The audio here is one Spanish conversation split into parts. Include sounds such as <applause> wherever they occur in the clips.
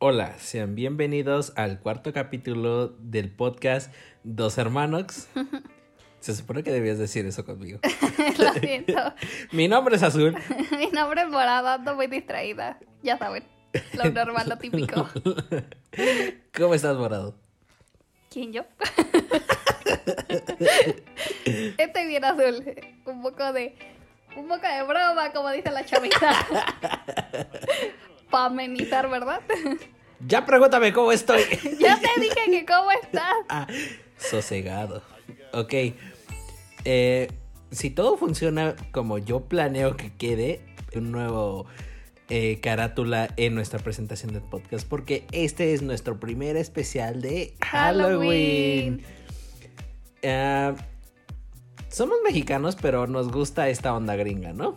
Hola, sean bienvenidos al cuarto capítulo del podcast Dos Hermanos. <laughs> Se supone que debías decir eso conmigo. <laughs> Lo siento. <laughs> Mi nombre es Azul. Mi nombre es Morada, ando muy distraída. Ya saben, lo normal, lo típico. ¿Cómo estás, Morado? ¿Quién yo? Estoy bien azul. Un poco de. Un poco de broma, como dice la chavita. Para amenizar, ¿verdad? <laughs> Ya pregúntame cómo estoy. <laughs> ya te dije que cómo estás. <laughs> Ah, sosegado. Ok. Eh, si todo funciona como yo planeo que quede, un nuevo eh, carátula en nuestra presentación del podcast, porque este es nuestro primer especial de Halloween. Halloween. Ah, somos mexicanos, pero nos gusta esta onda gringa, ¿no?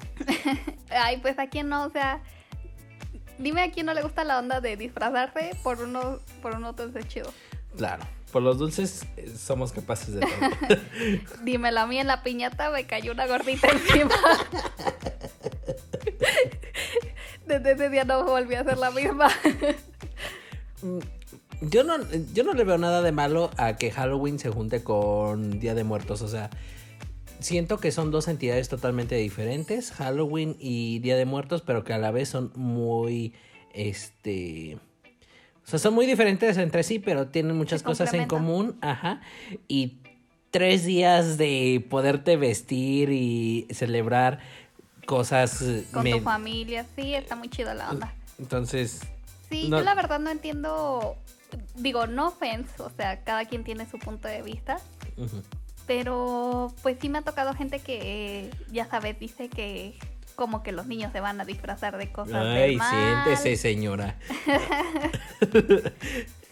Ay, pues a quién no, o sea. Dime a quién no le gusta la onda de disfrazarse por uno, por uno entonces chido. Claro. Por los dulces eh, somos capaces de todo. <laughs> Dímelo a mí en la piñata me cayó una gordita encima. <laughs> Desde ese día no volví a ser la misma. Mm, Yo no, yo no le veo nada de malo a que Halloween se junte con Día de Muertos. O sea, siento que son dos entidades totalmente diferentes, Halloween y Día de Muertos, pero que a la vez son muy, este... O sea, son muy diferentes entre sí, pero tienen muchas Se cosas en común. Ajá. Y tres días de poderte vestir y celebrar cosas... eh, Con me- tu familia, sí, está muy chido la onda. Entonces, Sí, No- yo la verdad no entiendo. Digo, no offense, o sea, cada quien tiene su punto de vista. ujú. Pero pues sí me ha tocado gente que, ya sabes, dice que como que los niños se van a disfrazar de cosas Ay, del mal. siéntese, señora. <laughs>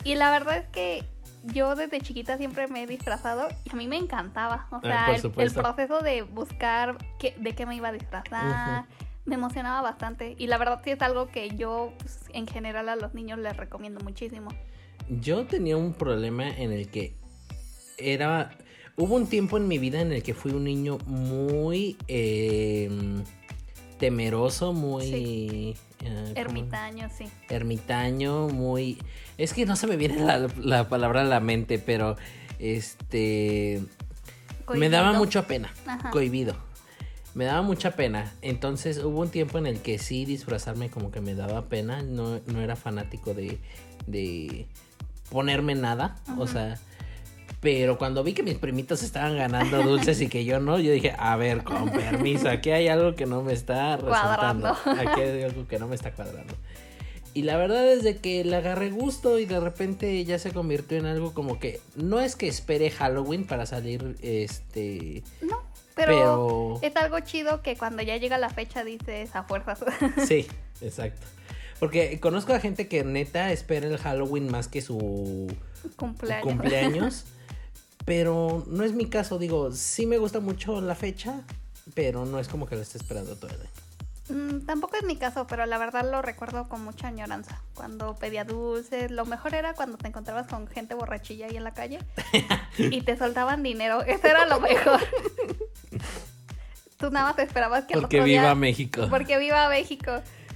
Y la verdad es que yo desde chiquita siempre me he disfrazado y a mí me encantaba. O sea, Ah, el- proceso de buscar qué- de qué me iba a disfrazar me emocionaba bastante. Y la verdad sí es algo que yo pues, en general a los niños les recomiendo muchísimo. Yo tenía un problema en el que era... Hubo un tiempo en mi vida en el que fui un niño muy eh, temeroso, muy... Sí. eh. Ermitaño, sí. Ermitaño, muy... Es que no se me viene la, la palabra a la mente, pero este... Me daba Cohibido. mucha pena, Ajá. cohibido. Me daba mucha pena. Entonces hubo un tiempo en el que sí disfrazarme como que me daba pena. No, no era fanático de, de ponerme nada. O sea, pero cuando vi que mis primitos estaban ganando dulces y que yo no, yo dije, a ver, con permiso, aquí hay algo que no me está resultando. Cuadrando. <laughs> Aquí hay algo que no me está cuadrando. Y la verdad es de que le agarré gusto y de repente ya se convirtió en algo como que no es que espere Halloween para salir este No, pero, Pero- es algo chido que cuando ya llega la fecha dices a fuerzas. <laughs> Sí, exacto. Porque conozco a gente que neta espera el Halloween más que su Cumpleaños. cumpleaños. <laughs> pero no es mi caso, digo, sí me gusta mucho la fecha, pero no es como que lo esté esperando todo el año. Mm, tampoco es mi caso, pero la verdad lo recuerdo con mucha añoranza. Cuando pedía dulces, lo mejor era cuando te encontrabas con gente borrachilla ahí en la calle <laughs> y te soltaban dinero. Eso era lo mejor. Tú nada más esperabas que Porque otro día- viva México. Porque viva México.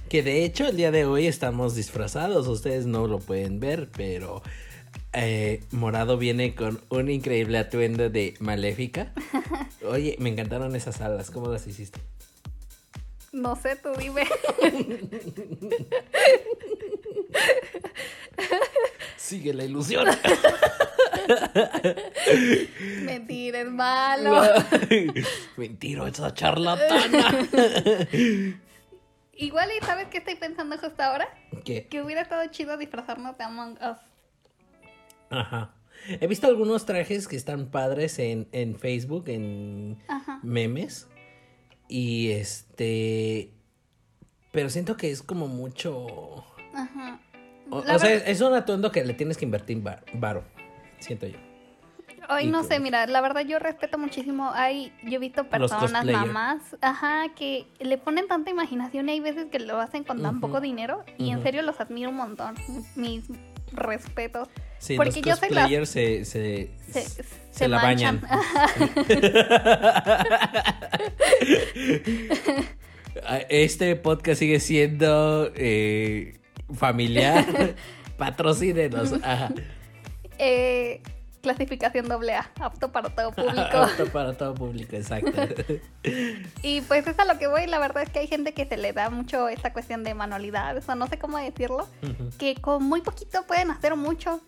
Que de hecho el día de hoy estamos disfrazados, ustedes no lo pueden ver, pero eh, Morado viene con un increíble atuendo de maléfica. <laughs> Oye, me encantaron esas alas, ¿cómo las hiciste? No sé, tú dime. Sigue la ilusión. <laughs> Mentira, es malo. <laughs> Mentirosa charlatana. Igual y sabes qué estoy pensando justo ahora? ¿Qué? Que hubiera estado chido disfrazarnos de Among Us. Ajá. He visto algunos trajes que están padres en, en Facebook, en Ajá. memes. Y este. Pero siento que es como mucho. Ajá. O, sea, es un atuendo que le tienes que invertir var- varo. Siento yo. Ay, Y no tú. sé, mira, la verdad yo respeto muchísimo. Hay, yo he visto personas, mamás, ajá, que le ponen tanta imaginación y hay veces que lo hacen con tan poco dinero y en serio los admiro un montón. Mis respetos. Sí, Porque los yo soy la- se, se, Se, se, se la bañan. <laughs> Este podcast sigue siendo eh, familiar. <laughs> Patrocínenos. Ajá. Eh, clasificación doble A, apto para todo <laughs> público. Apto <laughs> para todo público, exacto. <laughs> y pues es a lo que voy, la verdad es que hay gente que se le da mucho esta cuestión de manualidades, o no sé cómo decirlo, que con muy poquito pueden hacer mucho.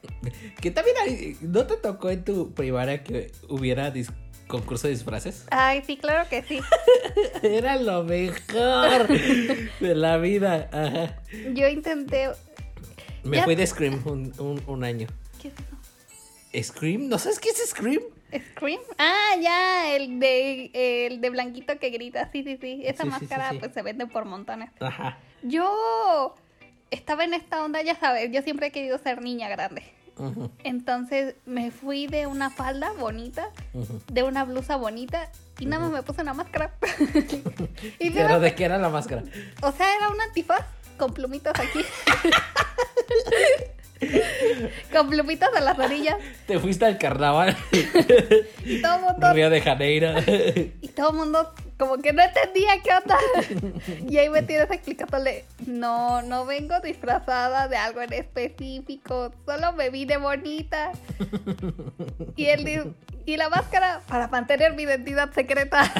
que también hay, ¿no te tocó en tu primaria que hubiera concurso de disfraces? Ay, sí, claro que sí. Era lo mejor de la vida. Ajá. Yo intenté... Me Ya- fui de Scream un, un- un año. ¿Qué es eso? ¿Scream? ¿No sabes qué es Scream? ¿Scream? Ah, ya, el de, el de blanquito que grita, sí, sí, sí. Esa Sí, sí, sí, máscara sí. pues se vende por montones. Ajá. Yo estaba en esta onda, ya sabes, yo siempre he querido ser niña grande. Entonces me fui de una falda bonita, de una blusa bonita y nada más me puse una máscara. <laughs> <laughs> y ¿Pero luego, de qué era la máscara? o sea, era un antifaz con plumitas aquí. <laughs> con plumitas en las orillas. Te fuiste al carnaval. Y todo el mundo Río de Janeiro. Y todo el mundo como que no entendía qué onda. Y ahí me tienes explicándole, no, no vengo disfrazada de algo en específico, solo me vine bonita. Y él y la máscara para mantener mi identidad secreta. <laughs>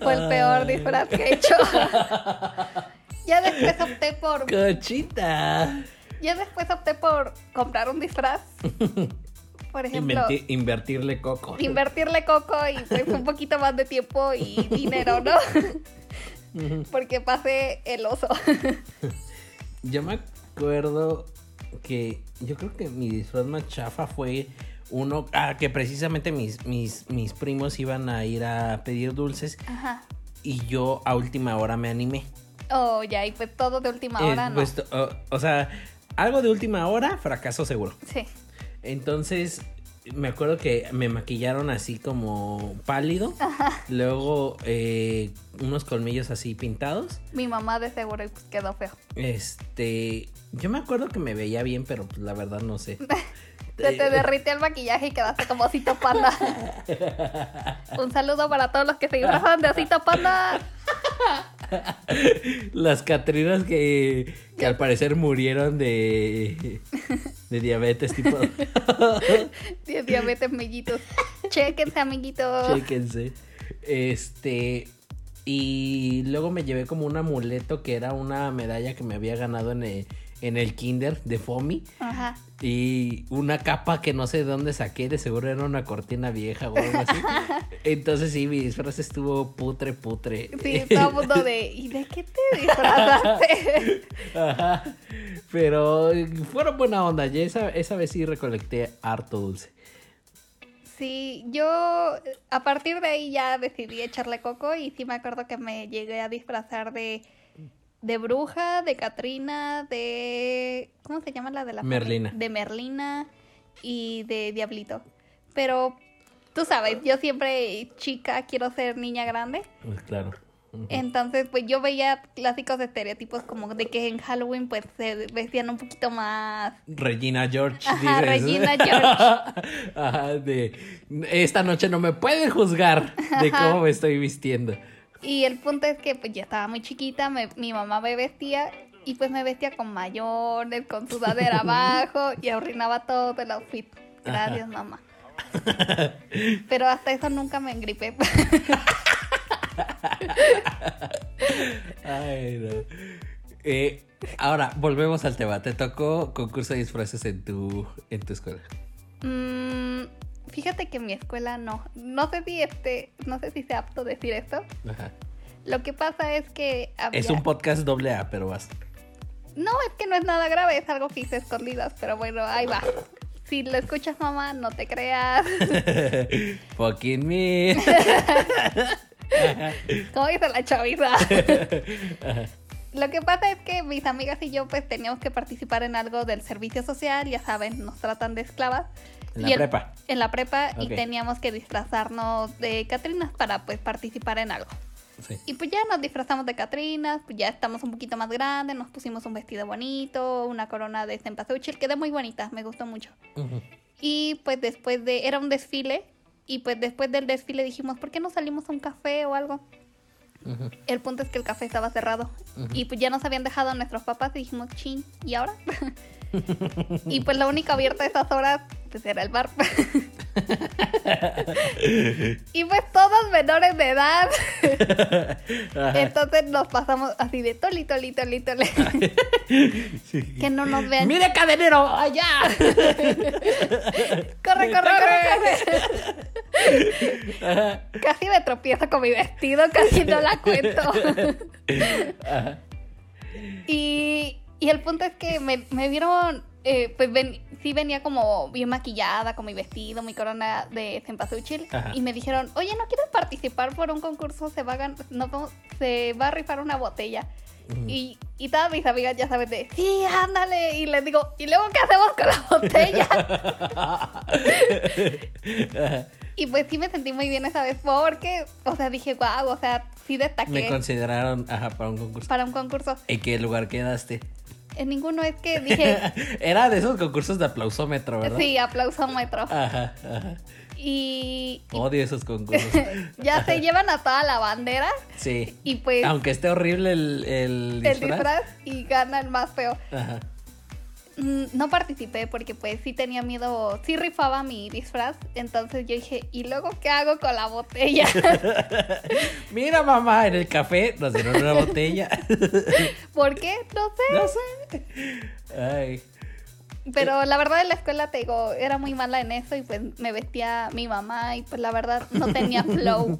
Fue el peor disfraz que he hecho. <laughs> Ya después opté por Cochita. ya después opté por comprar un disfraz. Por ejemplo, invertirle coco. invertirle coco y pues un poquito más de tiempo y dinero, ¿no? Porque pasé el oso. Yo me acuerdo que yo creo que mi disfraz más chafa fue uno ah, que precisamente mis, mis, mis primos iban a ir a pedir dulces Ajá. y yo a última hora me animé. Oh, ya, y pues todo de última Eh, hora, ¿no? pues, o, o sea, algo de última hora, fracaso seguro. Sí. Entonces, me acuerdo que me maquillaron así como pálido. Luego, eh, unos colmillos así pintados. Mi mamá de seguro pues quedó feo. Este, yo me acuerdo que me veía bien, pero pues, la verdad no sé. <laughs> Se te derrite el maquillaje y quedaste como osito panda. <laughs> Un saludo para todos los que se disfrazan de osito panda. <laughs> <laughs> Las Catrinas que, que al parecer murieron de, de diabetes, tipo. <laughs> Diez diabetes, mellitos. Chéquense, amiguitos. Chéquense. Este. Y luego me llevé como un amuleto que era una medalla que me había ganado en el, en el kinder de Fomi. Ajá. Y una capa que no sé de dónde saqué, de seguro era una cortina vieja o algo así. <laughs> Entonces sí, mi disfraz estuvo putre, putre. Sí, todo el mundo de. ¿Y de qué te disfrazaste? <laughs> Ajá. Pero fueron buena onda. Ya esa, esa vez sí recolecté harto dulce. Sí, yo a partir de ahí ya decidí echarle coco y sí me acuerdo que me llegué a disfrazar de, de bruja, de Catrina, de... ¿Cómo se llama la de la... familia? Merlina. De Merlina y de Diablito. Pero tú sabes, yo siempre chica quiero ser niña grande. Pues claro. Entonces, pues yo veía clásicos estereotipos como de que en Halloween pues se vestían un poquito más Regina George. Ajá, dices. Regina <laughs> George. Ajá, de esta noche no me pueden juzgar de cómo me estoy vistiendo. Y el punto es que pues ya estaba muy chiquita, me- mi mamá me vestía y pues me vestía con mayones, con sudadera <laughs> abajo y arruinaba todo el outfit. Gracias, mamá. <laughs> Pero hasta eso nunca me engripé. <laughs> Ay, no. Eh, ahora, volvemos al tema. ¿Te tocó concurso de disfraces en tu, en tu escuela? Mm, fíjate que en mi escuela no. No sé si este, no sé si sea apto decir esto. Ajá. Lo que pasa es que había- Es un podcast doble A, pero vas. No, es que no es nada grave, es algo que hice escondidas, pero bueno, ahí va. Si lo escuchas, mamá, no te creas. <laughs> Fucking me. <laughs> ¿Cómo dice la chaviza? <laughs> Lo que pasa es que mis amigas y yo pues teníamos que participar en algo del servicio social, ya saben, nos tratan de esclavas. En la el- prepa. En la prepa Ok. y teníamos que disfrazarnos de Catrinas para pues participar en algo. Sí. Y pues ya nos disfrazamos de Catrinas, pues ya estamos un poquito más grandes, nos pusimos un vestido bonito, una corona de cempasúchil, quedó muy bonita, me gustó mucho. Ujú. Y pues después de, era un desfile, y pues después del desfile dijimos, ¿por qué no salimos a un café o algo? El punto es que el café estaba cerrado. Y pues ya nos habían dejado a nuestros papás y dijimos, chin, ¿y ahora? <laughs> <laughs> y pues lo único abierto a esas horas pues era el bar. <laughs> y pues todos menores de edad. <laughs> Entonces nos pasamos así de toli, toli, toli, toli. Que no nos vean. ¡Mire, cadenero! ¡Allá! corre, corre, corre, corre. Casi me tropiezo con mi vestido, casi no la cuento. y, y el punto es que me, me vieron eh, pues ven, sí venía como bien maquillada, con mi vestido, mi corona de cempasúchil. Y me dijeron, oye, ¿no quieres participar por un concurso? Se va a, no, se va a rifar una botella. Y, y todas mis amigas ya saben de, sí, ándale. Y les digo, ¿y luego qué hacemos con la botella? <laughs> y pues sí me sentí muy bien esa vez porque, o sea, dije, wow, o sea, sí destaqué. Me consideraron, ajá, para un concurso. Para un concurso. ¿En qué lugar quedaste? En ninguno es que dije. <laughs> Era de esos concursos de aplausómetro, ¿verdad? Sí, aplausómetro. Ajá, ajá. Y, Odio esos concursos. <laughs> ya se llevan a toda la bandera. Sí. Y pues. Aunque esté horrible el, el disfraz. El disfraz y gana el más feo. Ajá. Mm, no participé porque pues sí tenía miedo, sí rifaba mi disfraz, entonces yo dije, ¿y luego qué hago con la botella? <laughs> Mira mamá, en el café nos dieron una botella. <laughs> ¿Por qué? No sé. No sé. Ay. Pero la verdad en la escuela te digo, era muy mala en eso y pues me vestía mi mamá y pues la verdad no tenía <laughs> flow.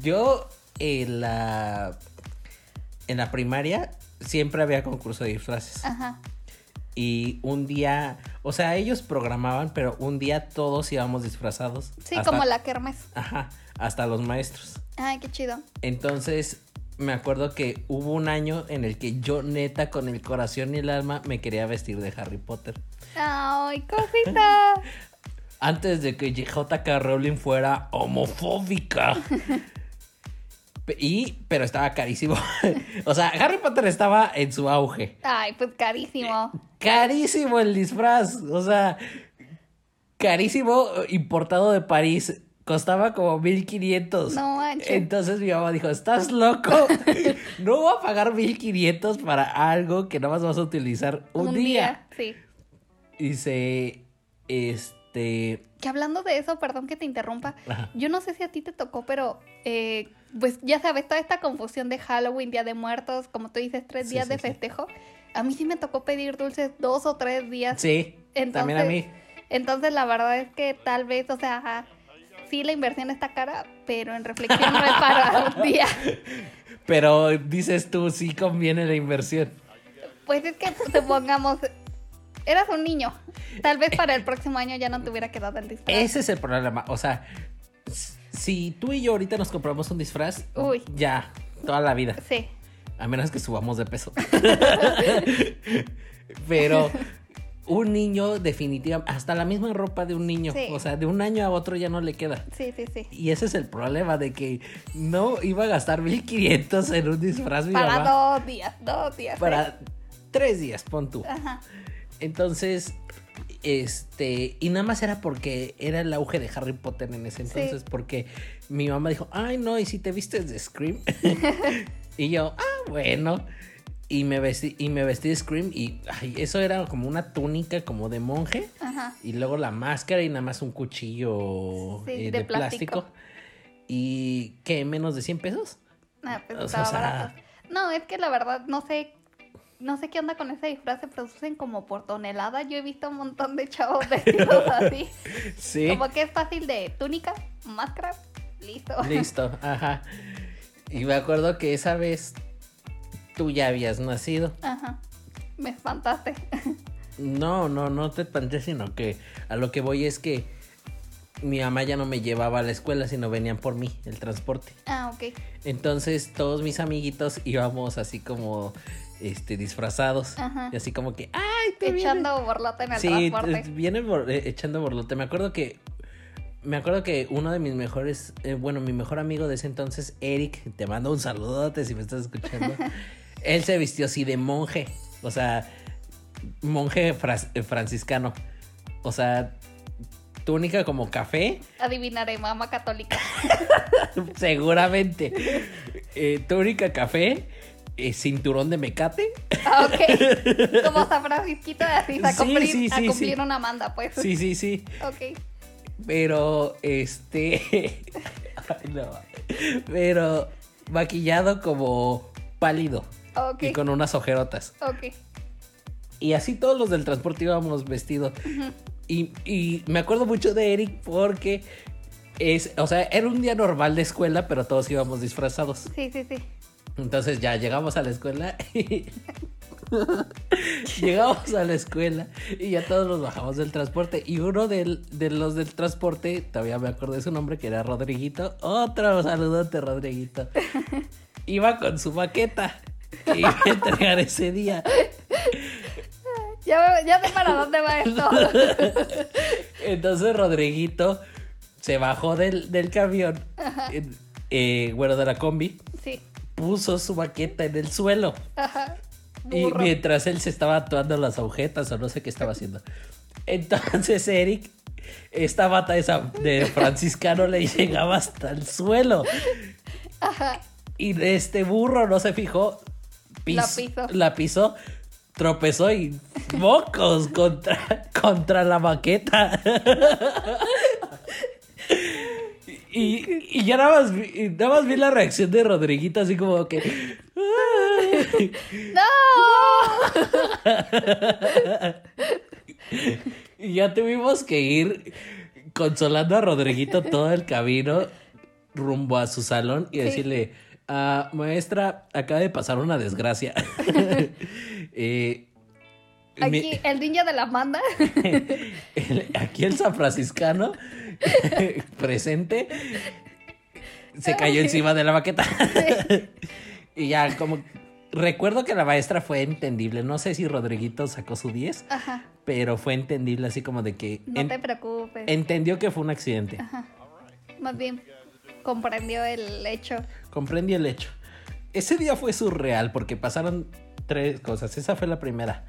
Yo en la en la primaria siempre había concurso de disfraces. Ajá. Y un día, o sea, ellos programaban, pero un día todos íbamos disfrazados. Sí, como la kermes. Ajá, hasta los maestros. Ay, qué chido. Entonces, me acuerdo que hubo un año en el que yo neta con el corazón y el alma me quería vestir de Harry Potter. Ay, cosita. <laughs> Antes de que J.K. Rowling fuera homofóbica. <laughs> Y, pero estaba carísimo. <laughs> o sea, Harry Potter estaba en su auge. Ay, pues carísimo. Carísimo el disfraz. O sea, carísimo, importado de París. Costaba como 1500. No manches. Entonces mi mamá dijo: ¿Estás loco? <laughs> no voy a pagar 1500 para algo que nada más vas a utilizar un, día. Sí. Dice: Este. Que hablando de eso, perdón que te interrumpa. Yo no sé si a ti te tocó, pero eh, pues ya sabes, toda esta confusión de Halloween, Día de Muertos, como tú dices, tres días de festejo. A mí sí me tocó pedir dulces dos o tres días. Sí, también a mí. Entonces la verdad es que tal vez, o sea, sí la inversión está cara, pero en reflexión no es para <laughs> un día. Pero dices tú, sí conviene la inversión. Pues es que supongamos, eras un niño. Tal vez para el próximo año ya no te hubiera quedado el disfraz. Ese es el problema. O sea, si tú y yo ahorita nos compramos un disfraz, ya, toda la vida. Sí. A menos que subamos de peso. <laughs> Pero un niño definitivamente, hasta la misma ropa de un niño, o sea, de un año a otro ya no le queda. Sí, sí, sí. Y ese es el problema de que no iba a gastar 1500 en un disfraz. Para dos días, dos días. Para tres días, pon tú. Ajá. Entonces, este, y nada más era porque era el auge de Harry Potter en ese entonces, porque mi mamá dijo, ay no, ¿y si te vistes de Scream? <laughs> y yo, ah, bueno. Y me vestí, y me vestí de Scream y eso era como una túnica como de monje. Y luego la máscara y nada más un cuchillo eh, de, plástico. ¿Y qué? ¿Menos de 100 pesos? Ah, pues No, es que la verdad no sé no sé qué onda con ese disfraz, se producen como por tonelada. Yo he visto un montón de chavos <laughs> vestidos así. Sí. Como que es fácil de túnica, máscara, listo. Listo, <laughs> ajá. Y me acuerdo que esa vez tú ya habías nacido. Ajá. Me espantaste. <laughs> No, no, no te espanté, sino que a lo que voy es que mi mamá ya no me llevaba a la escuela, sino venían por mí, el transporte. Ah, ok. Entonces todos mis amiguitos íbamos así como este, disfrazados. Y así como que, ¡ay! Te echando borlote en el sí, viene eh, echando borlote. Me acuerdo que. Me acuerdo que uno de mis mejores, eh, bueno, mi mejor amigo de ese entonces, Eric, te mando un saludote si me estás escuchando. <laughs> él se vistió así de monje, o sea, monje eh, franciscano. O sea, túnica como café, Adivinaré, mamá católica. <laughs> seguramente. Eh, túnica café, eh, cinturón de mecate. Ah, ok. <laughs> Como San Francisquito de Asís a Sí, cumplir, sí, a cumplir una manda, pues. Sí, sí, sí. Ok. Pero, este. <laughs> Ay, no. Pero maquillado como pálido Ok. y con unas ojerotas. Ok. Y así todos los del transporte íbamos vestidos. y, y me acuerdo mucho de Eric porque es, o sea, era un día normal de escuela, pero todos íbamos disfrazados. Sí, sí, sí. Entonces ya llegamos a la escuela y <laughs> llegamos a la escuela y ya todos nos bajamos del transporte. Y uno del- de los del transporte, todavía me acuerdo de su nombre, que era Rodriguito. Otro saludote, Rodriguito. <laughs> Iba con su maqueta que iba a entregar ese día. Ya, ya sé para dónde va esto. <laughs> Entonces Rodriguito se bajó del, del camión, eh, eh, bueno, de la combi, Sí. Puso su maqueta en el suelo. Ajá. Y mientras él se estaba atuando las agujetas o no sé qué estaba haciendo. Entonces Eric, esta bata esa de franciscano le llegaba hasta el suelo. Ajá. Y este burro no se fijó. pis- La pisó. La pisó, tropezó y mocos contra, contra la maqueta. <laughs> Y, y ya nada más, vi, y nada más vi la reacción de Rodriguito así como que... <laughs> ¡No! <laughs> Y ya tuvimos que ir consolando a Rodriguito todo el camino rumbo a su salón y decirle, "Ah, maestra, acaba de pasar una desgracia. <laughs> Eh, mi- Aquí, el niño de la manda. el- aquí el San Franciscano <laughs> presente se cayó encima de la baqueta. y ya como... Recuerdo que la maestra fue entendible. No sé si Rodriguito sacó su 10, Ajá. pero fue entendible así como de que... No en- te preocupes. Entendió que fue un accidente. Más bien, comprendió el hecho. Comprendí el hecho. Ese día fue surreal porque pasaron tres cosas. Esa fue la primera.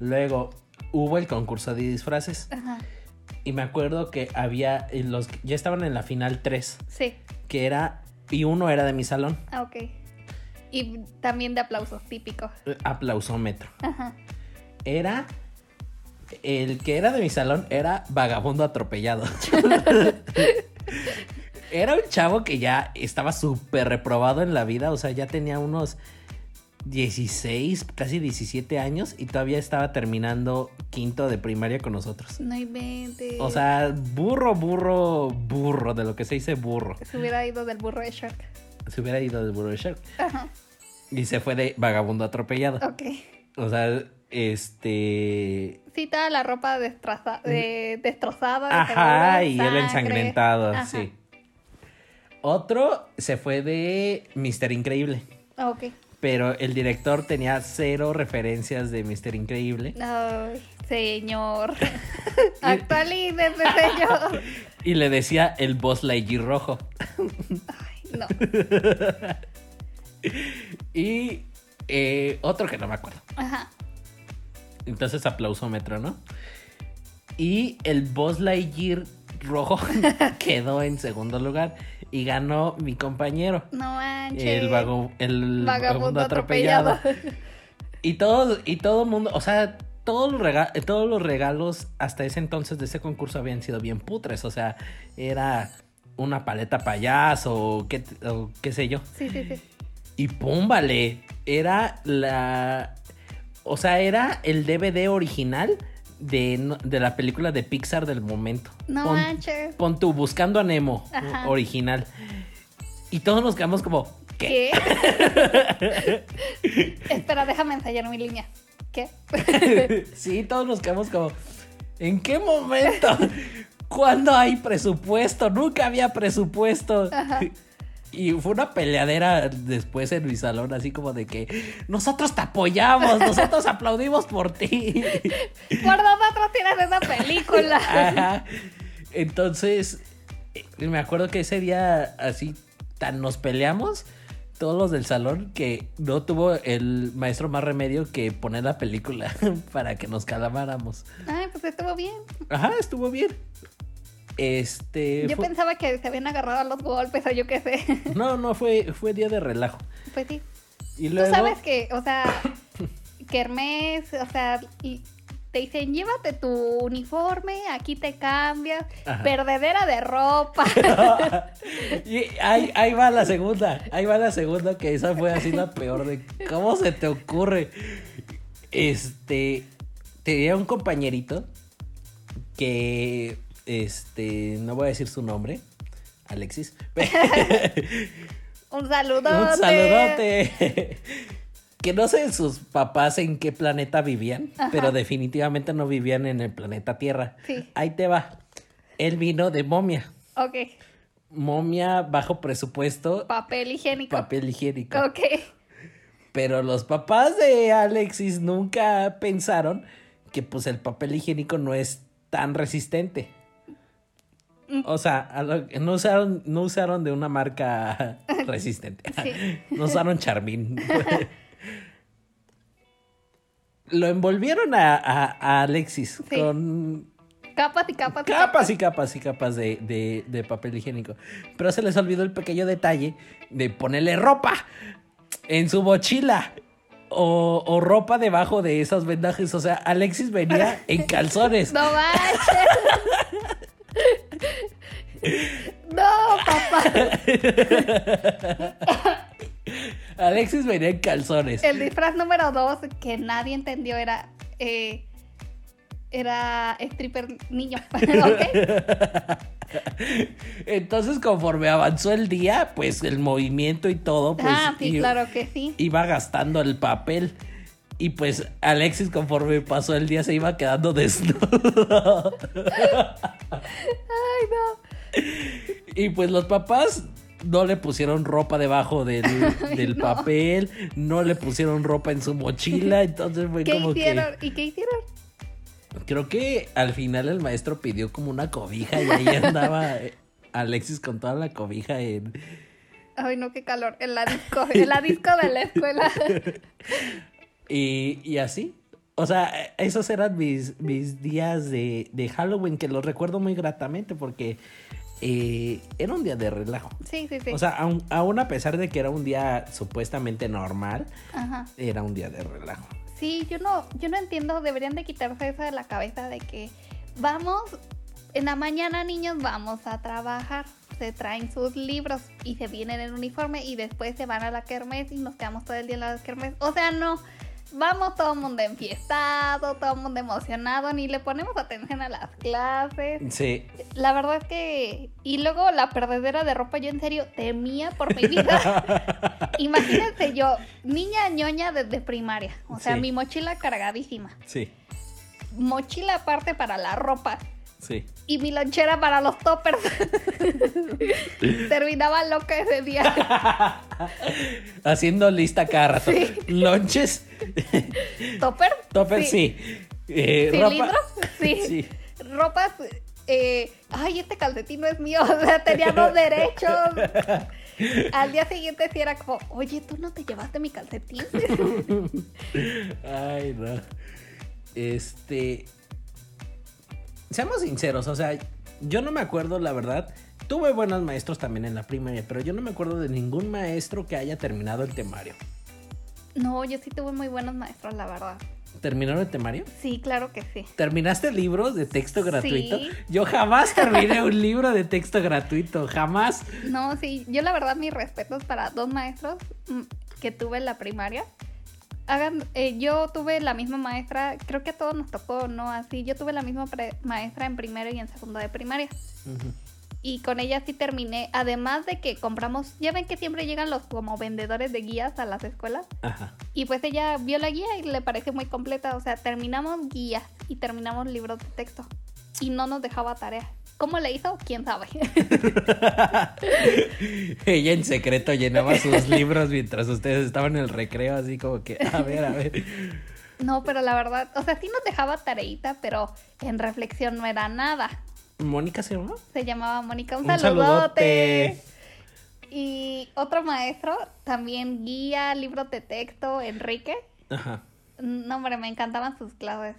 Luego hubo el concurso de disfraces. Ajá. Y me acuerdo que había eh, los ya estaban en la final 3, Sí. que era y uno era de mi salón, Ah, ok. Y también de aplausos, típico. eh, aplausómetro. Ajá. Era el que era de mi salón era vagabundo atropellado. <laughs> era un chavo que ya estaba súper reprobado en la vida, o sea, ya tenía unos 16, casi 17 años y todavía estaba terminando quinto de primaria con nosotros. No inventes. O sea, burro, burro, burro, de lo que se dice burro. Se hubiera ido del burro de Shark. Se hubiera ido del burro de Shark. Ajá. Y se fue de vagabundo atropellado. Ok. O sea, este... Sí, toda la ropa destraza- de- destrozada. de Ajá, y él sangre. ensangrentado, Ajá. sí. Otro se fue de Mister Increíble. Ok. Pero el director tenía cero referencias de Mister Increíble. Ay, señor. <laughs> <laughs> Actualícese, señor. <laughs> Y le decía el Boss Lightyear rojo. Ay, no. Y eh, otro que no me acuerdo. Ajá. Entonces aplausómetro, ¿no? Y el Boss Lightyear rojo <laughs> quedó en segundo lugar y ganó mi compañero. No manches. El, vago, el Vagabundo atropellado. Y todo, y todo mundo, o sea, todos los, rega- todos los regalos hasta ese entonces de ese concurso habían sido bien putres. O sea, era una paleta payaso o qué, o qué sé yo. Sí, sí, sí. Y pum, vale. Era la. O sea, era el DVD original de, de la película de Pixar del momento. No Pon- manches. Pon tu Buscando a Nemo Ajá. original. Y todos nos quedamos como, ¿qué? ¿Qué? <laughs> Espera, déjame ensayar mi línea. ¿Qué? <laughs> sí, todos nos quedamos como, ¿en qué momento? <laughs> ¿Cuándo hay presupuesto? Nunca había presupuesto. Ajá. Y fue una peleadera después en mi salón, así como de que nosotros te apoyamos, nosotros aplaudimos por ti. Por nosotros tienes esa película. <laughs> Ajá. Entonces, eh, me acuerdo que ese día así tan nos peleamos todos los del salón que no tuvo el maestro más remedio que poner la película <laughs> para que nos calmáramos. Ay, pues estuvo bien. Ajá, estuvo bien. Este. Yo fue- pensaba que se habían agarrado a los golpes o yo qué sé. <laughs> No, no, fue, fue día de relajo. Pues sí. Y Tú sabes que, o sea, <coughs> Hermes, o sea, y te dicen, llévate tu uniforme, aquí te cambias, Ajá. perdedera de ropa. <laughs> <laughs> y ahí, ahí va la segunda. Ahí va la segunda, que esa fue así la peor de. ¿Cómo se te ocurre? Este. Tenía un compañerito que. Este. No voy a decir su nombre. Alexis. <laughs> Un saludote. Un saludote. Que no sé sus papás en qué planeta vivían, Ajá. pero definitivamente no vivían en el planeta Tierra. Sí. Ahí te va. Él vino de momia. Ok, Momia bajo presupuesto, papel higiénico. papel higiénico. Ok. Pero los papás de Alexis nunca pensaron que pues el papel higiénico no es tan resistente. O sea, no usaron, no usaron de una marca <laughs> resistente. Sí. <laughs> No usaron Charmin. <laughs> Lo envolvieron a, a- a Alexis Sí. con Capas y capas y capas y capas y capas de, de- de papel higiénico. Pero se les olvidó el pequeño detalle de ponerle ropa en su mochila. O, o ropa debajo de esos vendajes. O sea, Alexis venía en calzones. No manches. No, papá. <laughs> Alexis venía en calzones. El disfraz número dos que nadie entendió era. eh, era stripper niño. <laughs> ¿Ok? Entonces, conforme avanzó el día, pues el movimiento y todo, pues ah, sí, claro que sí. iba gastando el papel. Y pues Alexis, conforme pasó el día, se iba quedando <laughs> desnudo. Ay, no. <laughs> Y pues los papás no le pusieron ropa debajo del, <laughs> del no. papel, no le pusieron ropa en su mochila, entonces fue ¿Qué como hicieron? ¿Y qué hicieron? que creo que al final el maestro pidió como una cobija y ahí andaba eh, Alexis con toda la cobija en Ay, no, qué calor. En la disco, en la disco de la escuela. <laughs> y, y así. O sea, esos eran mis, mis días de, de Halloween que los recuerdo muy gratamente porque eh, era un día de relajo. Sí, sí, sí. O sea, aun, aun a pesar de que era un día supuestamente normal, Ajá. era un día de relajo. Sí, yo no, yo no entiendo, deberían de quitarse eso de la cabeza de que vamos, en la mañana niños vamos a trabajar, se traen sus libros y se vienen en uniforme y después se van a la kermés y nos quedamos todo el día en la kermés. O sea, no, vamos todo el mundo enfiestado, todo el mundo emocionado, ni le ponemos atención a las clases. Sí. La verdad es que... Y luego la perdedera de ropa, yo en serio temía por mi vida. <laughs> Imagínense yo, niña ñoña desde primaria. O sea, Sí. mi mochila cargadísima. Sí, Mochila aparte para la ropa. Sí. Y mi lonchera para los toppers. <laughs> Terminaba loca ese día. <laughs> Haciendo lista cada rato. Sí. Lonches, ¿Topper? topper, sí. Eh, ropa- ¿Cilindros? Sí. <laughs> Sí. Ropas. eh, ay, este calcetín no es mío. O sea, tenía dos derechos. Al día siguiente sí era como, oye, tú no te llevaste mi calcetín. Ay, no. Este. Seamos sinceros, o sea, yo no me acuerdo, la verdad. Tuve buenos maestros también en la primaria, pero yo no me acuerdo de ningún maestro que haya terminado el temario. No, yo sí tuve muy buenos maestros, la verdad. ¿Terminaron el temario? Sí, claro que sí. ¿Terminaste libros de texto gratuito? Sí. Yo jamás terminé un libro de texto gratuito, jamás. No, sí, yo la verdad mis respetos para dos maestros mm, que tuve en la primaria. Hagan, eh, yo tuve la misma maestra, creo que a todos nos tocó, ¿no? Así, yo tuve la misma pre- maestra en primero y en segundo de primaria. Ujú. Y con ella sí terminé, además de que compramos, ya ven que siempre llegan los como vendedores de guías a las escuelas. Ajá. Y pues ella vio la guía y le pareció muy completa. O sea, terminamos guías y terminamos libros de texto. Y no nos dejaba tarea. ¿Cómo le hizo? ¿Quién sabe? <laughs> Ella en secreto llenaba sus libros mientras ustedes estaban en el recreo, así como que, a ver, a ver. no, pero la verdad, o sea, sí nos dejaba tareita, pero en reflexión no era nada. ¿Mónica se llama? Se llamaba Mónica. Un, Un saludote. saludote. Y otro maestro, también guía, libros de texto, Enrique. Ajá. No, hombre, me encantaban sus clases.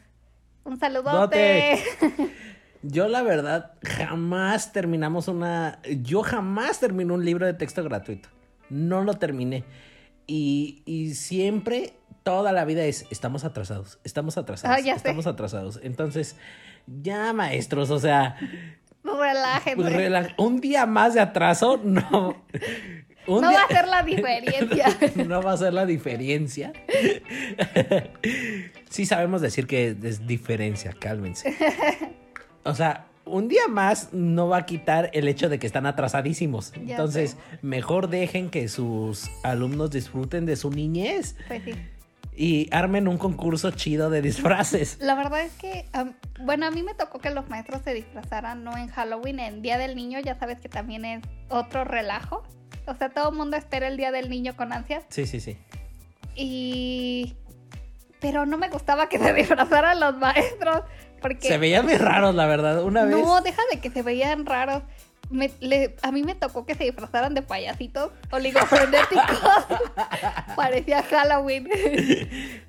Un saludote. <laughs> Yo la verdad jamás terminamos una... Yo jamás terminé un libro de texto gratuito. No lo terminé. Y, y siempre, toda la vida es, estamos atrasados, estamos atrasados, Ah, ya sé. estamos atrasados. Entonces, ya maestros, o sea, Relájense. rela- un día más de atraso, no. <laughs> Un no día- va a ser la diferencia. <laughs> no va a ser la diferencia. <laughs> sí sabemos decir que es diferencia, cálmense. O sea, un día más no va a quitar el hecho de que están atrasadísimos. Ya Entonces, mejor dejen que sus alumnos disfruten de su niñez Pues sí. y armen un concurso chido de disfraces. La verdad es que, bueno, a mí me tocó que los maestros se disfrazaran, no en Halloween, en Día del Niño, ya sabes que también es otro relajo. O sea, todo el mundo espera el Día del Niño con ansias. Sí, sí, sí. Y... Pero no me gustaba que se <laughs> disfrazaran los maestros. Porque... Se veían muy raros, la verdad. Una vez. No, deja de que se veían raros. Me- le- a mí me tocó que se disfrazaran de payasitos oligofrenéticos. <laughs> Parecía Halloween.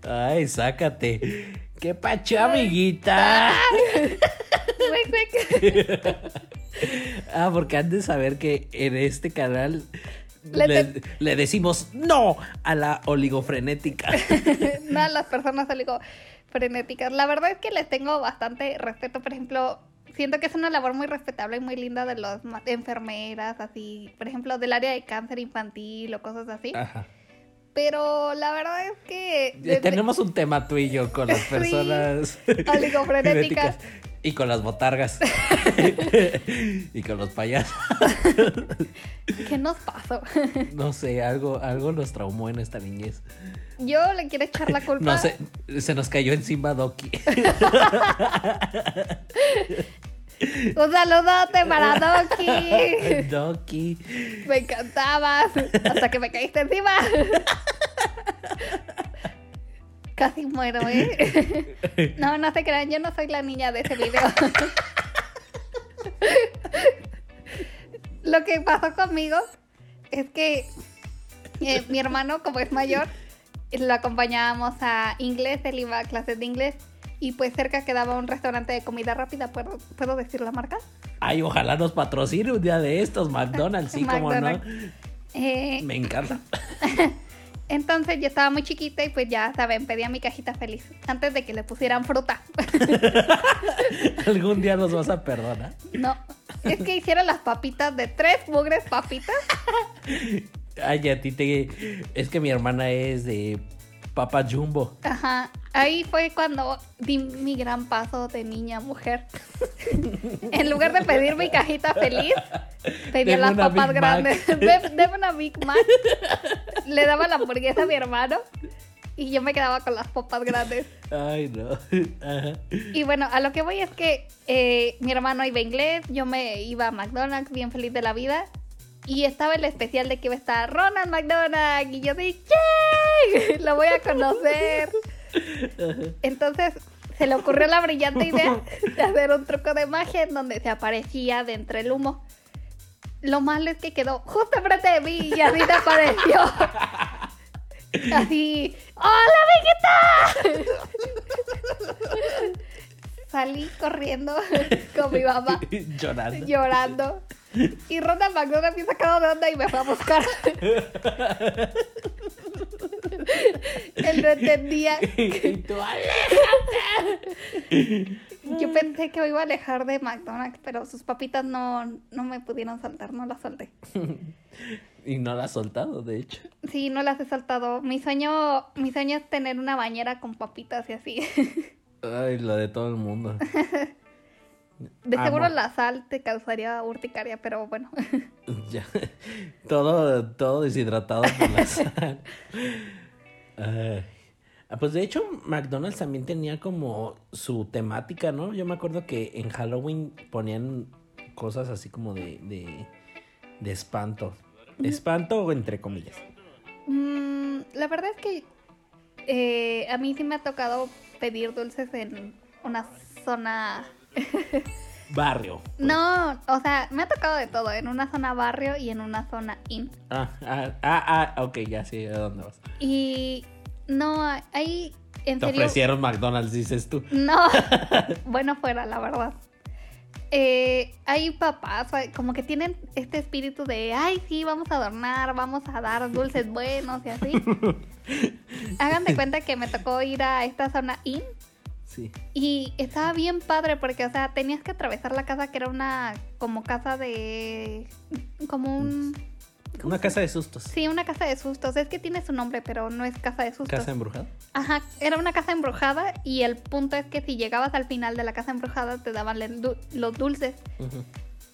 Ay, sácate. ¡Qué pacho, amiguita! <laughs> <laughs> Ah, porque han de saber que en este canal Le le, te- le decimos no a la oligofrenética. Nada, las personas oligofrenéticas. La verdad es que les tengo bastante respeto. Por ejemplo, siento que es una labor muy respetable y muy linda de las enfermeras, así, por ejemplo, del área de cáncer infantil o cosas así. Ajá. Pero la verdad es que... Eh, desde- Tenemos un tema tú y yo con las <laughs> Sí. personas Oligofrenéticas. <laughs> Y con las botargas. <laughs> y con los payasos. ¿Qué nos pasó? No sé, algo, algo nos traumó en esta niñez. Yo le quiero echar la culpa. No sé, se nos cayó encima Doki. <laughs> Un saludote para Doki. <laughs> Doki. Me encantabas. Hasta que me caíste encima. Casi muero, ¿eh? <laughs> No, no se crean, yo no soy la niña de ese video. Lo que pasó conmigo es que eh, mi hermano, como es mayor, lo acompañábamos a inglés, él iba a clases de inglés. Y pues cerca quedaba un restaurante de comida rápida, ¿puedo, ¿puedo decir la marca? Ay, ojalá nos patrocine un día de estos, McDonald's, sí, como no. McDonald's. Eh, Me encanta. <laughs> Entonces yo estaba muy chiquita y pues ya saben, pedía mi cajita feliz antes de que le pusieran fruta. <laughs> Algún día nos vas a perdonar. no, es que hicieron las papitas de tres mugres papitas. Ay, a ti te. Es que mi hermana es de Papa Jumbo. Ajá, ahí fue cuando di mi gran paso de niña a mujer. <laughs> en lugar de pedir mi cajita feliz, pedía las papas Big grandes. <laughs> Deme una Big Mac. Le daba la hamburguesa a mi hermano y yo me quedaba con las papas grandes. Ay, no. Ajá. Y bueno, a lo que voy es que eh, mi hermano iba a inglés, yo me iba a McDonald's bien feliz de la vida. Y estaba el especial de que iba a estar Ronald McDonald. Y yo dije, ¡yay! <laughs> Lo voy a conocer. Entonces se le ocurrió la brillante idea <laughs> de hacer un truco de magia en donde se aparecía de entre el humo. Lo malo es que quedó justo enfrente de mí y así desapareció. <laughs> Así, ¡Hola, amiguita! Salí corriendo con mi mamá Llorando. llorando. Y Ronald McDonald me sacado de onda y me fue a buscar. Él no entendía. Y tú. Yo pensé que me iba a alejar de McDonald's, pero sus papitas no, no me pudieron saltar, no las solté. Y no la has soltado, de hecho. Sí, no las he saltado. Mi sueño, mi sueño es tener una bañera con papitas y así. Ay, lo de todo el mundo. <laughs> De Amo. seguro la sal te causaría urticaria, pero bueno. <laughs> <laughs> Ya. Todo, todo deshidratado por la sal. <laughs> Ah, Pues de hecho, McDonald's también tenía como su temática, ¿no? Yo me acuerdo que en Halloween ponían cosas así como de, de, de espanto. Espanto entre comillas. Mm, la verdad es que eh, a mí sí me ha tocado pedir dulces en una zona... <laughs> Barrio. No, o sea, me ha tocado de todo, en una zona barrio y en una zona in. Ah, ah, ah, ah, ok, ya sé a dónde vas. Y no, ahí en Te serio... ofrecieron McDonald's, dices tú. No, <laughs> bueno fuera, la verdad. eh, hay papás como que tienen este espíritu de, ay, sí, vamos a adornar, vamos a dar dulces buenos y así. <laughs> Hagan de cuenta que me tocó ir a esta zona IN Sí. y estaba bien padre porque, o sea, tenías que atravesar la casa que era una como casa de... como un... Una casa de sustos. Sí, una casa de sustos. Es que tiene su nombre, pero no es casa de sustos. ¿Casa embrujada? Ajá, era una casa embrujada y el punto es que si llegabas al final de la casa embrujada te daban los dulces.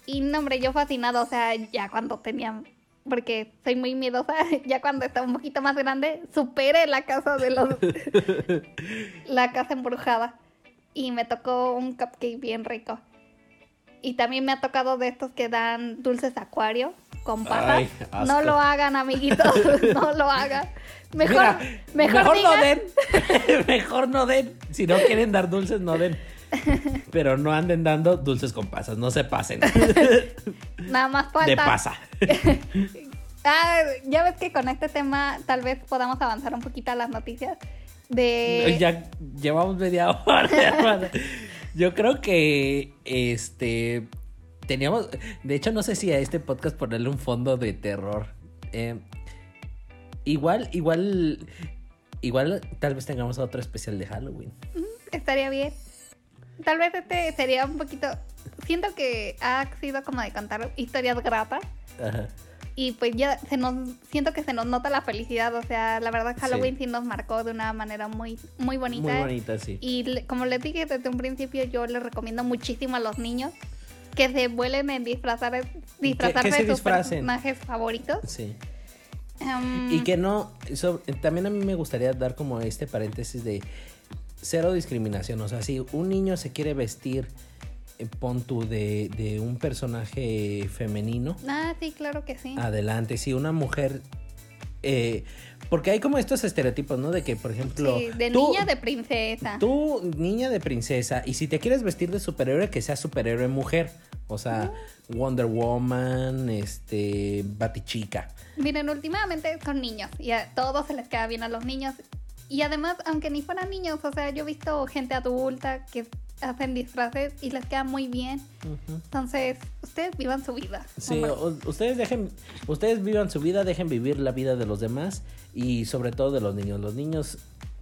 Y no, hombre, yo fascinada, o sea, ya cuando tenía, porque soy muy miedosa, <laughs> ya cuando estaba un poquito más grande, superé la casa de los, <laughs> la casa embrujada. Y me tocó un cupcake bien rico. Y también me ha tocado de estos que dan dulces acuario con. Ay, asco. no lo hagan, amiguitos, <laughs> no lo hagan. Mejor, Mira, mejor, no digan- den. mejor no den. Si no quieren dar dulces, no den. Pero no anden dando dulces con pasas, no se pasen. <laughs> Nada más falta. De pasa. <laughs> Ah, ya ves que con este tema tal vez podamos avanzar un poquito a las noticias de... Ya llevamos media hora. Yo creo que este teníamos, de hecho no sé si a este podcast ponerle un fondo de terror. Eh, igual, igual, igual tal vez tengamos otro especial de Halloween. Estaría bien. Tal vez este sería un poquito... Siento que ha sido como de contar historias gratas Ajá. y pues ya se nos... Siento que se nos nota la felicidad, o sea, la verdad Halloween Sí. sí, nos marcó de una manera muy, muy bonita. Muy bonita, sí. Y le- como les dije desde un principio, yo les recomiendo muchísimo a los niños que se vuelen en disfrazar, disfrazarse que de sus personajes favoritos. Sí. Em, Y que no, sobre- también a mí me gustaría dar como este paréntesis de cero discriminación. O sea, si un niño se quiere vestir, eh, pon tú, de, de un personaje femenino, Ah, sí, claro que sí. adelante. Si una mujer... eh, porque hay como estos estereotipos, ¿no? De que, por ejemplo... sí, de tú- niña, de princesa. Tú, niña de princesa, y si te quieres vestir de superhéroe, que sea superhéroe mujer. O sea, Wonder Woman, este, Batichica. Miren, últimamente son niños y a todos se les queda bien a los niños. Y además, aunque ni fueran niños, o sea, yo he visto gente adulta que hacen disfraces y les queda muy bien. Entonces, ustedes vivan su vida. Sí, ustedes dejen, ustedes vivan su vida, dejen vivir la vida de los demás y sobre todo de los niños. Los niños,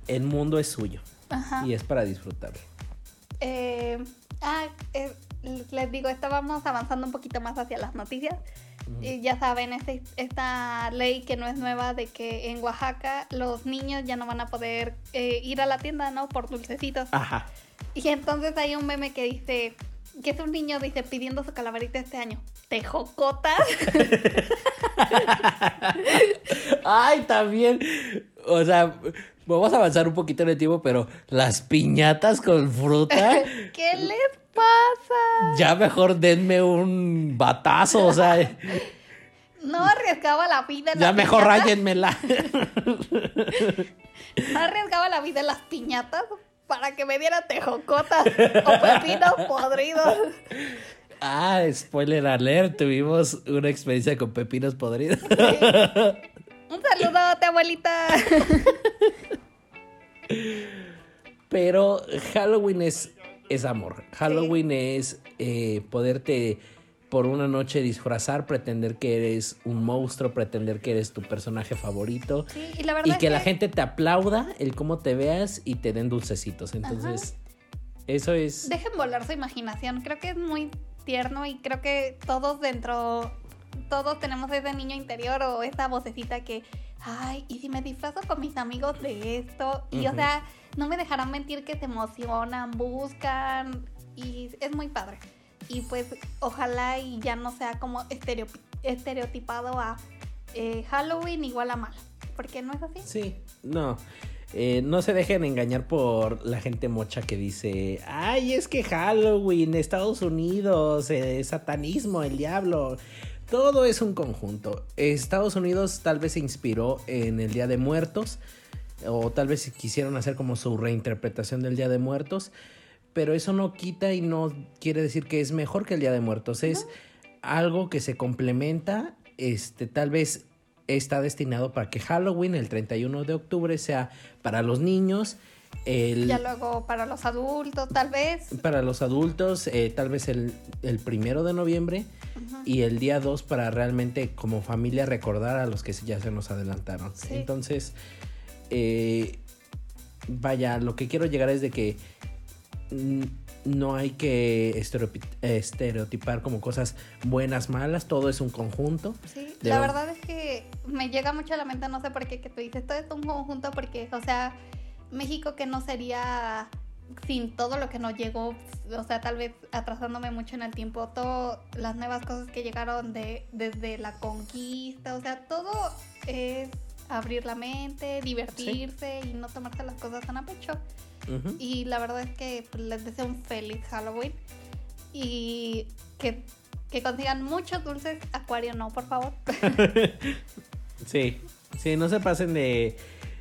el mundo es suyo Ajá. y es para disfrutarlo. Eh, ah, eh, les digo, estábamos avanzando un poquito más hacia las noticias. Y ya saben, este- esta ley que no es nueva de que en Oaxaca los niños ya no van a poder eh, ir a la tienda, ¿no? Por dulcecitos. Ajá. Y entonces hay un meme que dice, que es un niño, dice, pidiendo su calaverita este año. ¿Tejocotas? Ay, también. O sea, vamos a avanzar un poquito en el tiempo, pero las piñatas con fruta, <laughs> ¿Qué les pasa? ya mejor denme un batazo, o sea, <laughs> No arriesgaba la vida en ya las mejor piñatas. ráyenmela. No arriesgaba la vida en las piñatas para que me diera tejocotas o pepinos podridos. Ah, spoiler alert, tuvimos una experiencia con pepinos podridos. Un saludote, abuelita. Pero Halloween es, es amor. Halloween es eh, poderte por una noche disfrazar, pretender que eres un monstruo, pretender que eres tu personaje favorito. Sí, y la verdad Y es que la gente te aplauda el cómo te veas y te den dulcecitos. Entonces, eso es... Dejen volar su imaginación. Creo que es muy tierno y creo que todos dentro, todos tenemos ese niño interior o esa vocecita que, ay, ¿y si me disfrazo con mis amigos de esto? Y o sea, no me dejarán mentir que se emocionan, buscan y es muy padre. Y pues ojalá y ya no sea como estereo- estereotipado a eh, Halloween igual a mal. Porque no es así. Sí, no. Eh, no se dejen engañar por la gente mocha que dice, ay, es que Halloween, Estados Unidos, eh, satanismo, el diablo. Todo es un conjunto. Estados Unidos tal vez se inspiró en el Día de Muertos, o tal vez quisieron hacer como su reinterpretación del Día de Muertos, pero eso no quita y no quiere decir que es mejor que el Día de Muertos. Es algo que se complementa, este, tal vez está destinado para que Halloween, el 31 de octubre, sea para los niños. El, Ya luego para los adultos, tal vez. para los adultos, eh, tal vez el, el primero de noviembre. Y el día 2 para realmente como familia recordar a los que ya se nos adelantaron. Sí. Entonces, eh, vaya, lo que quiero llegar es de que no hay que estereotipar como cosas buenas, malas, todo es un conjunto. Sí, la ver- verdad es que me llega mucho a la mente, no sé por qué, que tú dices, todo es un conjunto porque, o sea, México que no sería sin todo lo que nos llegó, o sea, tal vez atrasándome mucho en el tiempo, todas las nuevas cosas que llegaron de, desde la conquista, o sea, todo es abrir la mente, divertirse y no tomarse las cosas tan a pecho. Y la verdad es que pues, les deseo un feliz Halloween. Y que, que consigan muchos dulces. Acuario no, por favor. <laughs> Sí, sí, no se pasen de.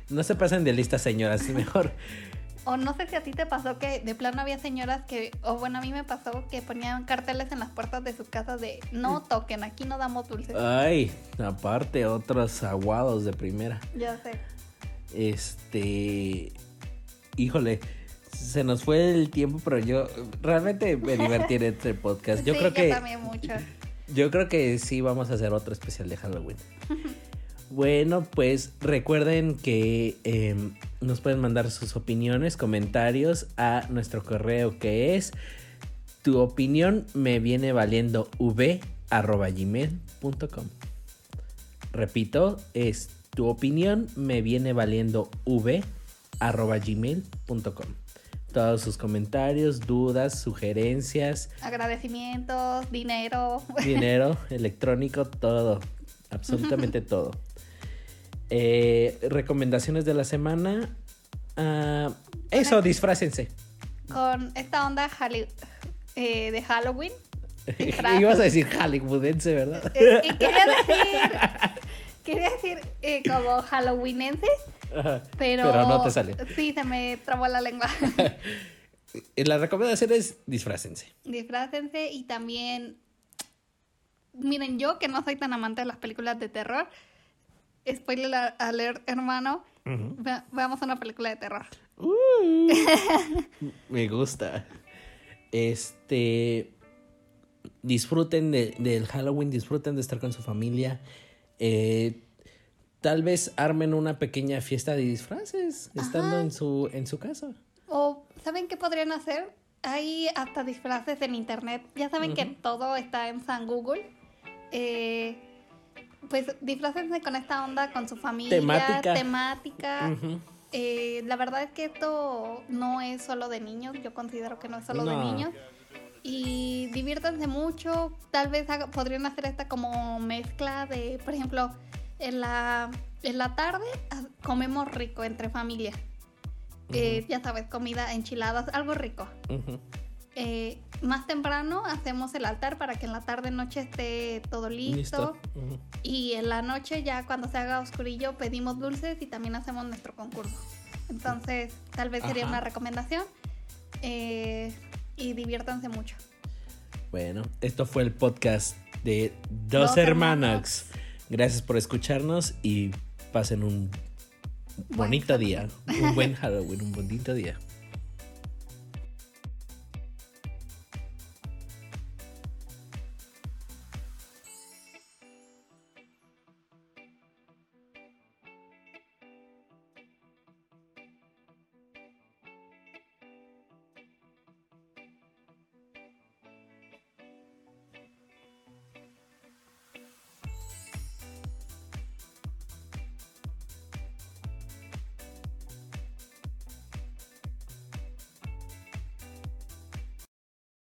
No se pasen de listas, señoras. Mejor. <laughs> o no sé si a ti te pasó que de plano había señoras que, o bueno, a mí me pasó que ponían carteles en las puertas de sus casas de no toquen, aquí no damos dulces. Ay, aparte, otros aguados de primera. Ya sé. Este. Híjole. Se nos fue el tiempo, pero yo realmente me divertí en este podcast. Yo <laughs> sí, creo yo que. también mucho. Yo creo que sí vamos a hacer otro especial de Halloween. <laughs> Bueno, pues recuerden que eh, nos pueden mandar sus opiniones, comentarios a nuestro correo que es tu opinión me viene valiendo v arroba gmail.com. Repito, es tu opinión me viene valiendo v arroba gmail.com. Todos sus comentarios, dudas, sugerencias, Agradecimientos, dinero. dinero electrónico, todo, absolutamente <laughs> todo. Eh, recomendaciones de la semana. Ah, eso, disfrácense. Con esta onda eh, de Halloween. <laughs> <laughs> Ibas a decir hollywoodense, ¿verdad? Eh, y quería <laughs> decir, quería decir eh, como halloweenense, pero, Pero no te sale. Sí, se me trabó la lengua. Y La recomendación es disfrácense. Disfrácense y también, miren, yo que no soy tan amante de las películas de terror, spoiler alert, hermano, ve- veamos una película de terror. <laughs> Me gusta. Este. Disfruten de- del Halloween, disfruten de estar con su familia. Eh, tal vez armen una pequeña fiesta de disfraces estando en su, en su casa. O, ¿saben qué podrían hacer? Hay hasta disfraces en internet. Ya saben que todo está en San Google. Eh, pues disfrácense con esta onda, con su familia. Temática. Eh, la verdad es que esto no es solo de niños. Yo considero que no es solo de niños. Y diviértanse mucho. Tal vez haga- podrían hacer esta como mezcla de, por ejemplo, en la, en la tarde comemos rico entre familia. Eh, ya sabes, comida, enchiladas, algo rico. Ujú. Eh, más temprano hacemos el altar para que en la tarde noche esté todo listo. Y en la noche ya cuando se haga oscurillo pedimos dulces y también hacemos nuestro concurso. Entonces tal vez sería una recomendación. Eh, y diviértanse mucho. Bueno, esto fue el podcast de Dos, Dos hermanos. Gracias por escucharnos y pasen un bonito día. Un buen Halloween, un bonito día.